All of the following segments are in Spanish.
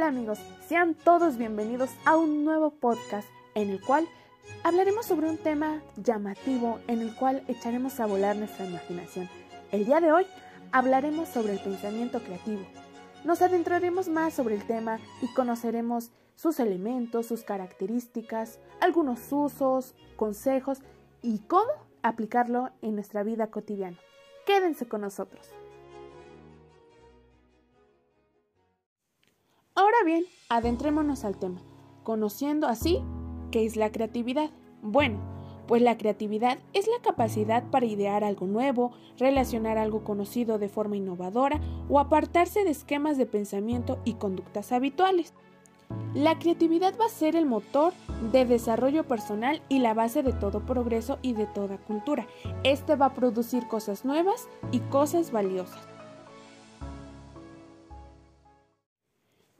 Hola amigos, sean todos bienvenidos a un nuevo podcast en el cual hablaremos sobre un tema llamativo en el cual echaremos a volar nuestra imaginación. El día de hoy hablaremos sobre el pensamiento creativo. Nos adentraremos más sobre el tema y conoceremos sus elementos, sus características, algunos usos, consejos y cómo aplicarlo en nuestra vida cotidiana. Quédense con nosotros. Ahora bien, adentrémonos al tema, conociendo así qué es la creatividad. Bueno, pues la creatividad es la capacidad para idear algo nuevo, relacionar algo conocido de forma innovadora o apartarse de esquemas de pensamiento y conductas habituales. La creatividad va a ser el motor de desarrollo personal y la base de todo progreso y de toda cultura. Este va a producir cosas nuevas y cosas valiosas.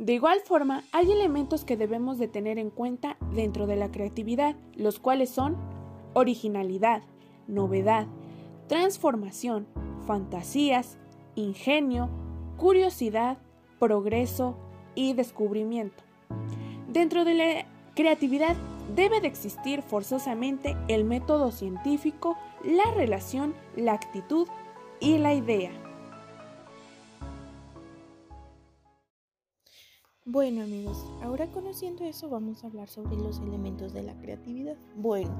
De igual forma, hay elementos que debemos de tener en cuenta dentro de la creatividad, los cuales son originalidad, novedad, transformación, fantasías, ingenio, curiosidad, progreso y descubrimiento. Dentro de la creatividad debe de existir forzosamente el método científico, la relación, la actitud y la idea. Bueno amigos, ahora conociendo eso vamos a hablar sobre los elementos de la creatividad. Bueno,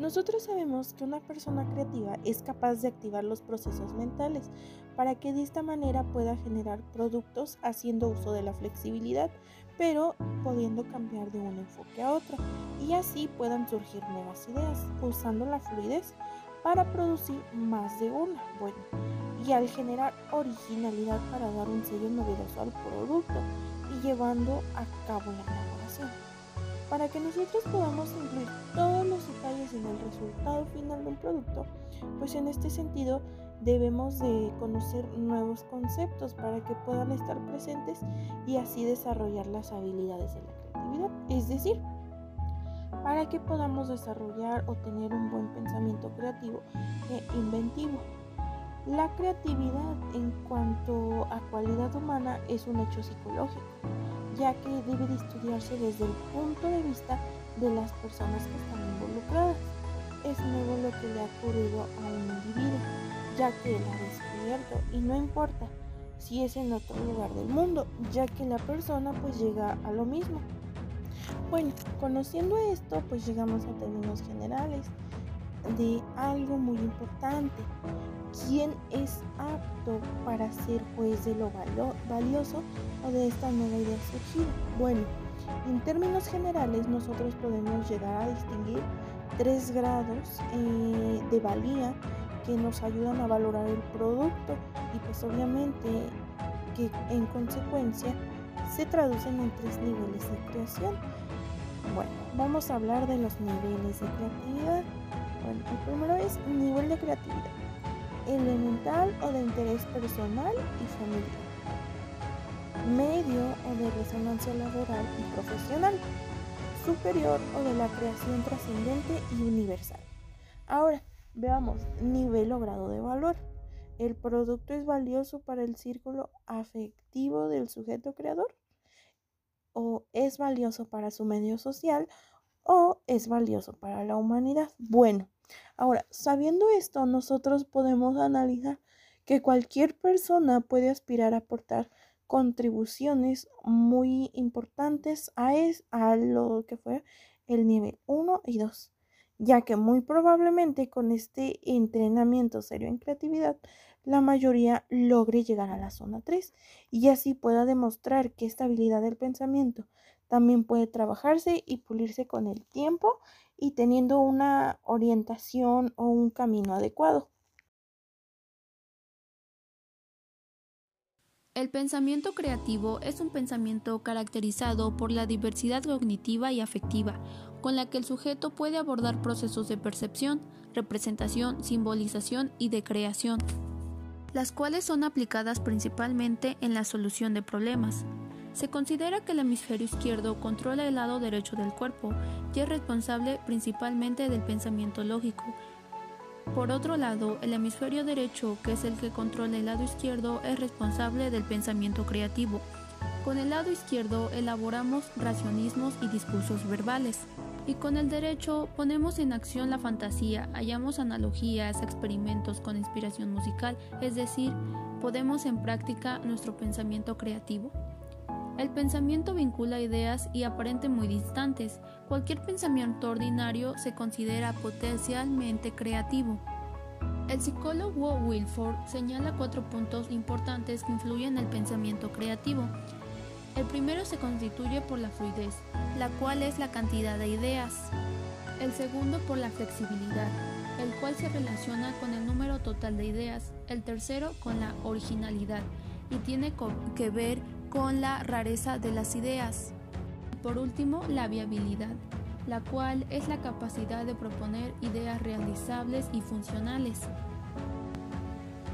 nosotros sabemos que una persona creativa es capaz de activar los procesos mentales para que de esta manera pueda generar productos haciendo uso de la flexibilidad, pero pudiendo cambiar de un enfoque a otro y así puedan surgir nuevas ideas usando la fluidez para producir más de una. Bueno, y al generar originalidad para dar un sello novedoso al producto y llevando a cabo la elaboración. Para que nosotros podamos incluir todos los detalles en el resultado final del producto, pues en este sentido debemos de conocer nuevos conceptos para que puedan estar presentes y así desarrollar las habilidades de la creatividad. Es decir, para que podamos desarrollar o tener un buen pensamiento creativo e inventivo. La creatividad en cuanto a cualidad humana es un hecho psicológico, ya que debe de estudiarse desde el punto de vista de las personas que están involucradas. Es nuevo lo que le ha ocurrido a un individuo, ya que él ha descubierto y no importa si es en otro lugar del mundo, ya que la persona pues llega a lo mismo. Bueno, conociendo esto pues llegamos a términos generales de algo muy importante quién es apto para ser juez de lo valioso o de esta nueva idea surgida. Bueno, en términos generales nosotros podemos llegar a distinguir tres grados eh, de valía que nos ayudan a valorar el producto y pues obviamente que en consecuencia se traducen en tres niveles de creación. Bueno, vamos a hablar de los niveles de creatividad. Bueno, el primero es nivel de creatividad elemental o de interés personal y familiar, medio o de resonancia laboral y profesional, superior o de la creación trascendente y universal. Ahora, veamos nivel o grado de valor. ¿El producto es valioso para el círculo afectivo del sujeto creador? ¿O es valioso para su medio social? ¿O es valioso para la humanidad? Bueno, Ahora, sabiendo esto, nosotros podemos analizar que cualquier persona puede aspirar a aportar contribuciones muy importantes a, a lo que fue el nivel 1 y 2, ya que muy probablemente con este entrenamiento serio en creatividad, la mayoría logre llegar a la zona 3 y así pueda demostrar que esta habilidad del pensamiento también puede trabajarse y pulirse con el tiempo y teniendo una orientación o un camino adecuado. El pensamiento creativo es un pensamiento caracterizado por la diversidad cognitiva y afectiva, con la que el sujeto puede abordar procesos de percepción, representación, simbolización y de creación, las cuales son aplicadas principalmente en la solución de problemas, se considera que el hemisferio izquierdo controla el lado derecho del cuerpo y es responsable principalmente del pensamiento lógico. Por otro lado, el hemisferio derecho, que es el que controla el lado izquierdo, es responsable del pensamiento creativo. Con el lado izquierdo elaboramos racionismos y discursos verbales. Y con el derecho ponemos en acción la fantasía, hallamos analogías, experimentos con inspiración musical, es decir, podemos en práctica nuestro pensamiento creativo. El pensamiento vincula ideas y aparente muy distantes. Cualquier pensamiento ordinario se considera potencialmente creativo. El psicólogo Wilford señala cuatro puntos importantes que influyen en el pensamiento creativo. El primero se constituye por la fluidez, la cual es la cantidad de ideas. El segundo por la flexibilidad, el cual se relaciona con el número total de ideas. El tercero con la originalidad y tiene que ver con la rareza de las ideas. Por último, la viabilidad, la cual es la capacidad de proponer ideas realizables y funcionales.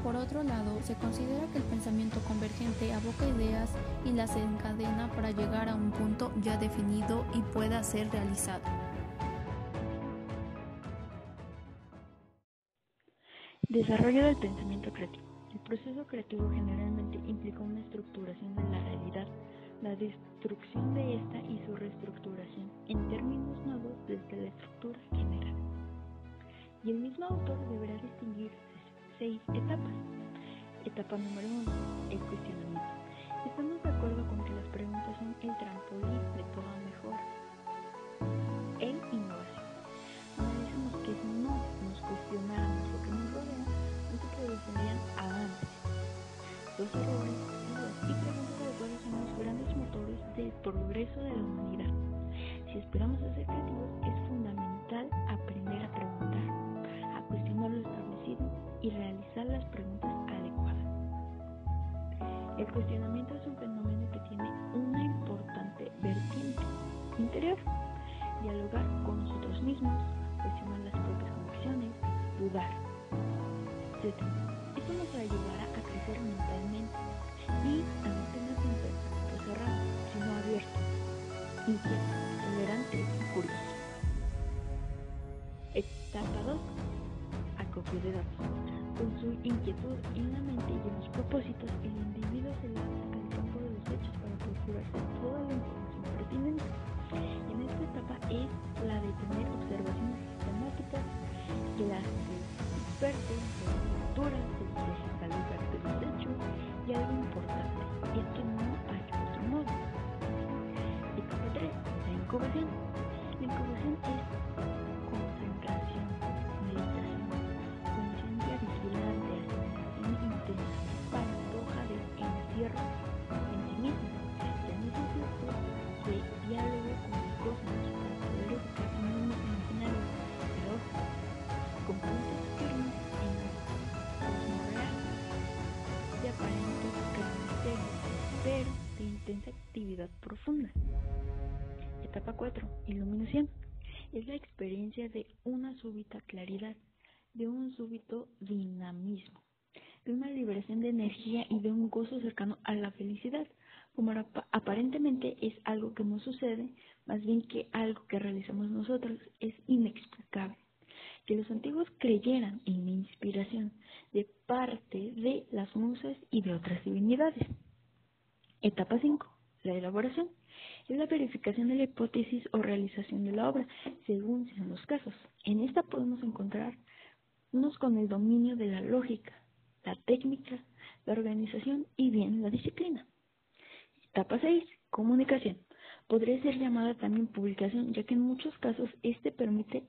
Por otro lado, se considera que el pensamiento convergente aboca ideas y las encadena para llegar a un punto ya definido y pueda ser realizado. Desarrollo del pensamiento proceso creativo generalmente implica una estructuración de la realidad, la destrucción de esta y su reestructuración en términos nuevos desde la estructura general. Y el mismo autor deberá distinguir seis etapas. Etapa número uno, el cuestionamiento. Estamos de acuerdo con que las preguntas cuestionar las propias convicciones, dudar, etc. Esto nos ayudará a crecer mentalmente y a no tener un pensamiento cerrado, sino abierto, inquieto, tolerante y curioso. Etapa 2. Acopio de datos. Con su inquietud en la mente y en los propósitos, el individuo se lanza al campo de los hechos para procurarse la información pertinente. En esta etapa es la de tener observaciones sistemáticas que las expertos de digitalizar de los hechos y algo importante, es que no hay otro modo. Etapa 3. La incubación. La incubación Etapa 4. Iluminación. Es la experiencia de una súbita claridad, de un súbito dinamismo, de una liberación de energía y de un gozo cercano a la felicidad, como aparentemente es algo que no sucede, más bien que algo que realizamos nosotros es inexplicable. Que los antiguos creyeran en la inspiración de parte de las musas y de otras divinidades. Etapa 5. La elaboración. Es la verificación de la hipótesis o realización de la obra, según sean los casos. En esta podemos encontrarnos con el dominio de la lógica, la técnica, la organización y bien la disciplina. Etapa 6. Comunicación. Podría ser llamada también publicación, ya que en muchos casos este permite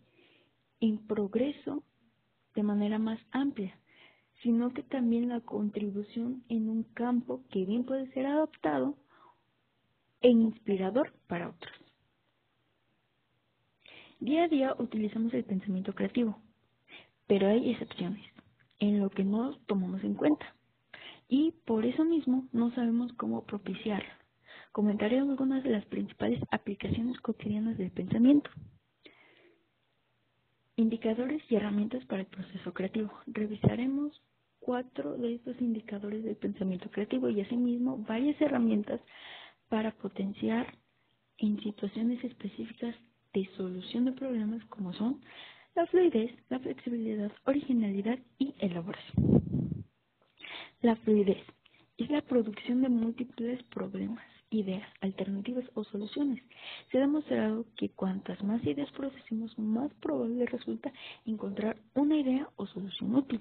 en progreso de manera más amplia, sino que también la contribución en un campo que bien puede ser adaptado e inspirador para otros. Día a día utilizamos el pensamiento creativo, pero hay excepciones en lo que no tomamos en cuenta y por eso mismo no sabemos cómo propiciarlo. Comentaré algunas de las principales aplicaciones cotidianas del pensamiento. Indicadores y herramientas para el proceso creativo. Revisaremos cuatro de estos indicadores del pensamiento creativo y asimismo varias herramientas para potenciar en situaciones específicas de solución de problemas como son la fluidez, la flexibilidad, originalidad y elaboración. La fluidez es la producción de múltiples problemas ideas, alternativas o soluciones. Se ha demostrado que cuantas más ideas procesemos, más probable resulta encontrar una idea o solución útil,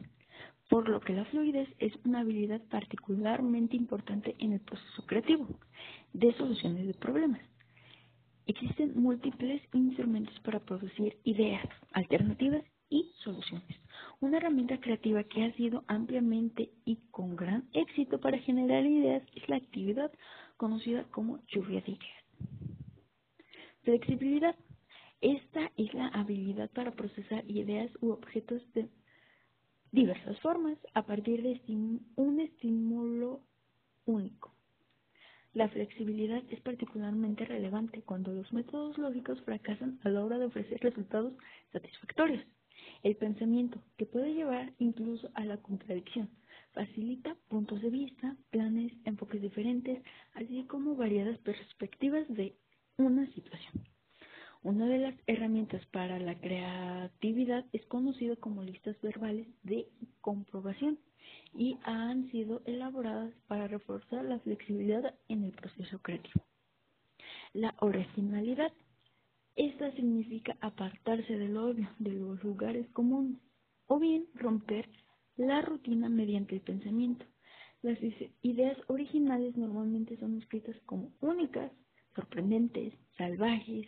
por lo que la fluidez es una habilidad particularmente importante en el proceso creativo de soluciones de problemas. Existen múltiples instrumentos para producir ideas, alternativas y soluciones. Una herramienta creativa que ha sido ampliamente y con gran éxito para generar ideas es la actividad conocida como lluvia de ideas. Flexibilidad. Esta es la habilidad para procesar ideas u objetos de diversas formas a partir de un estímulo único. La flexibilidad es particularmente relevante cuando los métodos lógicos fracasan a la hora de ofrecer resultados satisfactorios. El pensamiento, que puede llevar incluso a la contradicción, facilita puntos de vista, planes, enfoques diferentes, así como variadas perspectivas de una situación. Una de las herramientas para la creatividad es conocido como listas verbales de comprobación y han sido elaboradas para reforzar la flexibilidad en el proceso creativo. La originalidad. Esta significa apartarse del obvio, de los lugares comunes, o bien romper la rutina mediante el pensamiento. Las ideas originales normalmente son escritas como únicas, sorprendentes, salvajes,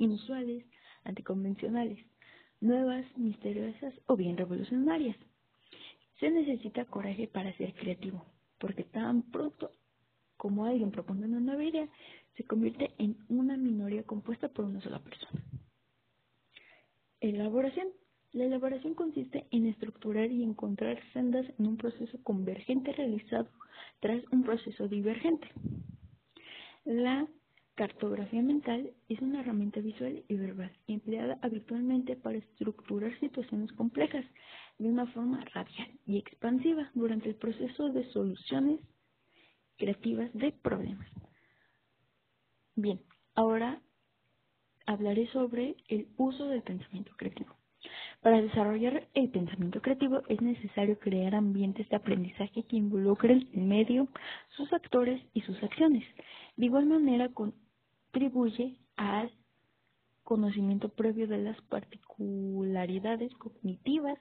inusuales, anticonvencionales, nuevas, misteriosas o bien revolucionarias. Se necesita coraje para ser creativo, porque tan pronto como alguien propone una nueva idea, se convierte en una minoría compuesta por una sola persona. Elaboración. La elaboración consiste en estructurar y encontrar sendas en un proceso convergente realizado tras un proceso divergente. La Cartografía mental es una herramienta visual y verbal empleada habitualmente para estructurar situaciones complejas de una forma radial y expansiva durante el proceso de soluciones creativas de problemas. Bien, ahora hablaré sobre el uso del pensamiento creativo. Para desarrollar el pensamiento creativo es necesario crear ambientes de aprendizaje que involucren el medio, sus actores y sus acciones. De igual manera, con contribuye al conocimiento previo de las particularidades cognitivas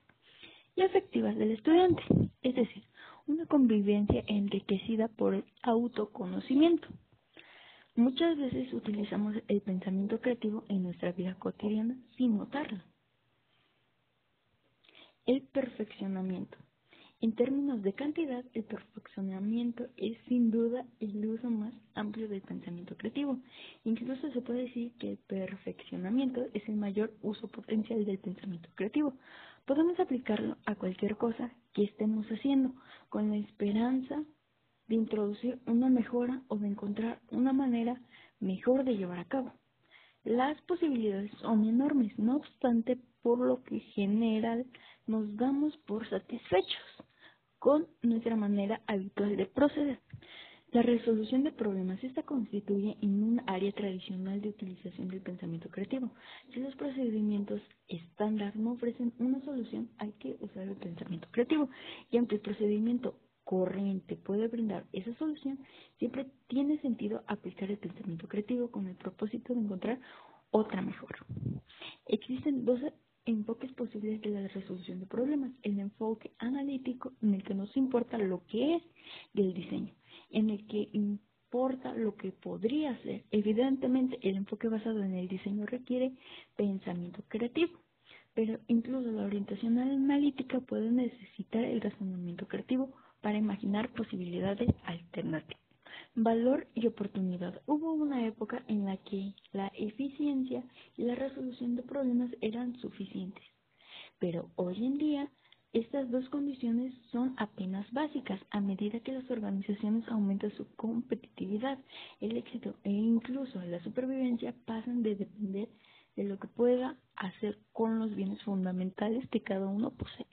y afectivas del estudiante, es decir, una convivencia enriquecida por el autoconocimiento. Muchas veces utilizamos el pensamiento creativo en nuestra vida cotidiana sin notarlo. El perfeccionamiento. En términos de cantidad, el perfeccionamiento es sin duda el uso más amplio del pensamiento creativo. Incluso se puede decir que el perfeccionamiento es el mayor uso potencial del pensamiento creativo. Podemos aplicarlo a cualquier cosa que estemos haciendo con la esperanza de introducir una mejora o de encontrar una manera mejor de llevar a cabo. Las posibilidades son enormes, no obstante, por lo que general nos damos por satisfechos con nuestra manera habitual de proceder. La resolución de problemas esta constituye en un área tradicional de utilización del pensamiento creativo. Si los procedimientos estándar no ofrecen una solución, hay que usar el pensamiento creativo. Y aunque el procedimiento corriente puede brindar esa solución, siempre tiene sentido aplicar el pensamiento creativo con el propósito de encontrar otra mejor. Existen dos enfoques posibles de la resolución de problemas. El enfoque analítico, en el que nos importa lo que es del diseño, en el que importa lo que podría ser. Evidentemente, el enfoque basado en el diseño requiere pensamiento creativo, pero incluso la orientación analítica puede necesitar el razonamiento creativo para imaginar posibilidades alternativas. Valor y oportunidad. Hubo una época en la que la eficiencia y la resolución de problemas eran suficientes, pero hoy en día estas dos condiciones son apenas básicas a medida que las organizaciones aumentan su competitividad, el éxito e incluso la supervivencia pasan de depender de lo que pueda hacer con los bienes fundamentales que cada uno posee.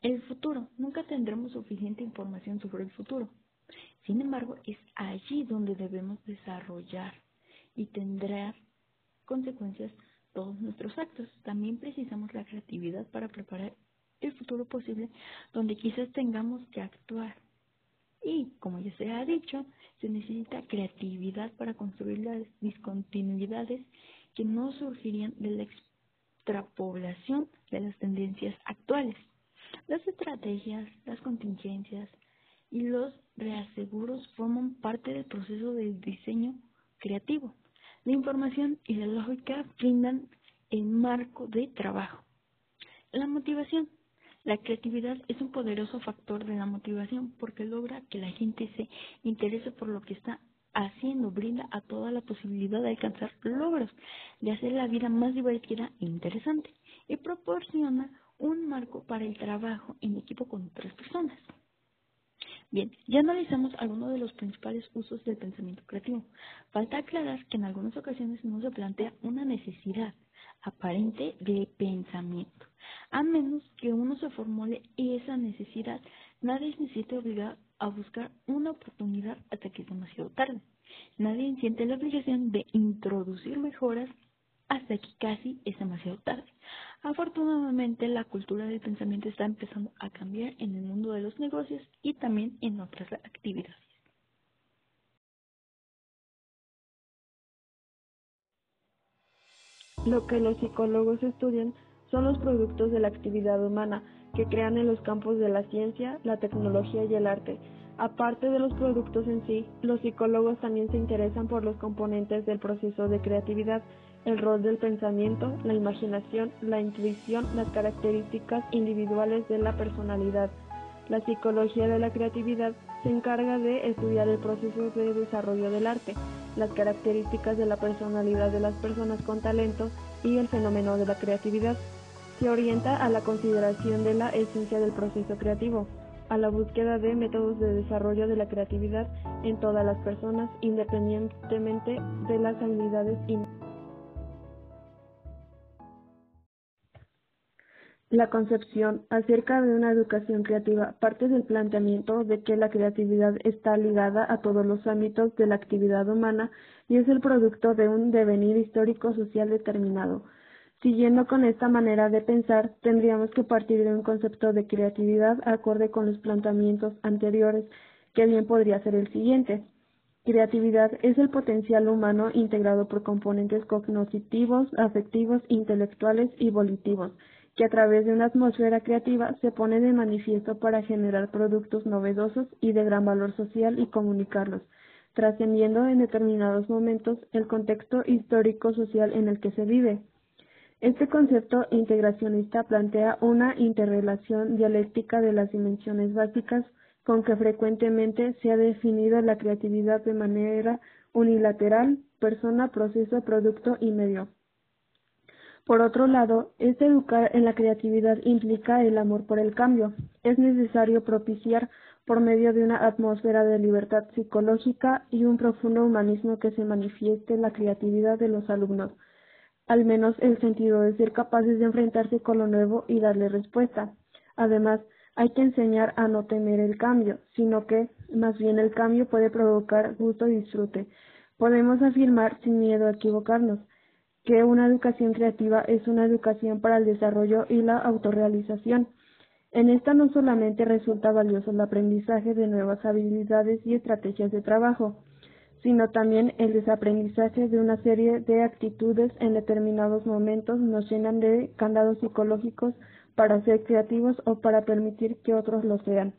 El futuro. Nunca tendremos suficiente información sobre el futuro. Sin embargo, es allí donde debemos desarrollar y tendrá consecuencias todos nuestros actos. También precisamos la creatividad para preparar el futuro posible donde quizás tengamos que actuar Y, como ya se ha dicho, se necesita creatividad para construir las discontinuidades que no surgirían de la extrapolación de las tendencias actuales. Las estrategias, las contingencias y los reaseguros forman parte del proceso de diseño creativo. La información y la lógica brindan el marco de trabajo. La motivación. La creatividad es un poderoso factor de la motivación porque logra que la gente se interese por lo que está haciendo, brinda a toda la posibilidad de alcanzar logros, de hacer la vida más divertida e interesante y proporciona un marco para el trabajo en equipo con otras personas. Bien, ya analizamos algunos de los principales usos del pensamiento creativo. Falta aclarar que en algunas ocasiones no se plantea una necesidad aparente de pensamiento. A menos que uno se formule esa necesidad, nadie se siente obligado a buscar una oportunidad hasta que es demasiado tarde. Nadie siente la obligación de introducir mejoras hasta que casi es demasiado tarde. Afortunadamente, la cultura del pensamiento está empezando a cambiar en el mundo de los negocios y también en otras actividades. Lo que los psicólogos estudian son los productos de la actividad humana que crean en los campos de la ciencia, la tecnología y el arte. Aparte de los productos en sí, los psicólogos también se interesan por los componentes del proceso de creatividad el rol del pensamiento, la imaginación, la intuición, las características individuales de la personalidad. La psicología de la creatividad se encarga de estudiar el proceso de desarrollo del arte, las características de la personalidad de las personas con talento y el fenómeno de la creatividad. Se orienta a la consideración de la esencia del proceso creativo, a la búsqueda de métodos de desarrollo de la creatividad en todas las personas, independientemente de las habilidades La concepción acerca de una educación creativa parte del planteamiento de que la creatividad está ligada a todos los ámbitos de la actividad humana y es el producto de un devenir histórico social determinado. Siguiendo con esta manera de pensar, tendríamos que partir de un concepto de creatividad acorde con los planteamientos anteriores, que bien podría ser el siguiente. Creatividad es el potencial humano integrado por componentes cognitivos, afectivos, intelectuales y volitivos que a través de una atmósfera creativa se pone de manifiesto para generar productos novedosos y de gran valor social y comunicarlos, trascendiendo en determinados momentos el contexto histórico-social en el que se vive. Este concepto integracionista plantea una interrelación dialéctica de las dimensiones básicas con que frecuentemente se ha definido la creatividad de manera unilateral, persona, proceso, producto y medio. Por otro lado, este educar en la creatividad implica el amor por el cambio. Es necesario propiciar por medio de una atmósfera de libertad psicológica y un profundo humanismo que se manifieste en la creatividad de los alumnos, al menos el sentido de ser capaces de enfrentarse con lo nuevo y darle respuesta. Además, hay que enseñar a no temer el cambio, sino que más bien el cambio puede provocar gusto y disfrute. Podemos afirmar sin miedo a equivocarnos que una educación creativa es una educación para el desarrollo y la autorrealización. En esta no solamente resulta valioso el aprendizaje de nuevas habilidades y estrategias de trabajo, sino también el desaprendizaje de una serie de actitudes en determinados momentos nos llenan de candados psicológicos para ser creativos o para permitir que otros lo sean.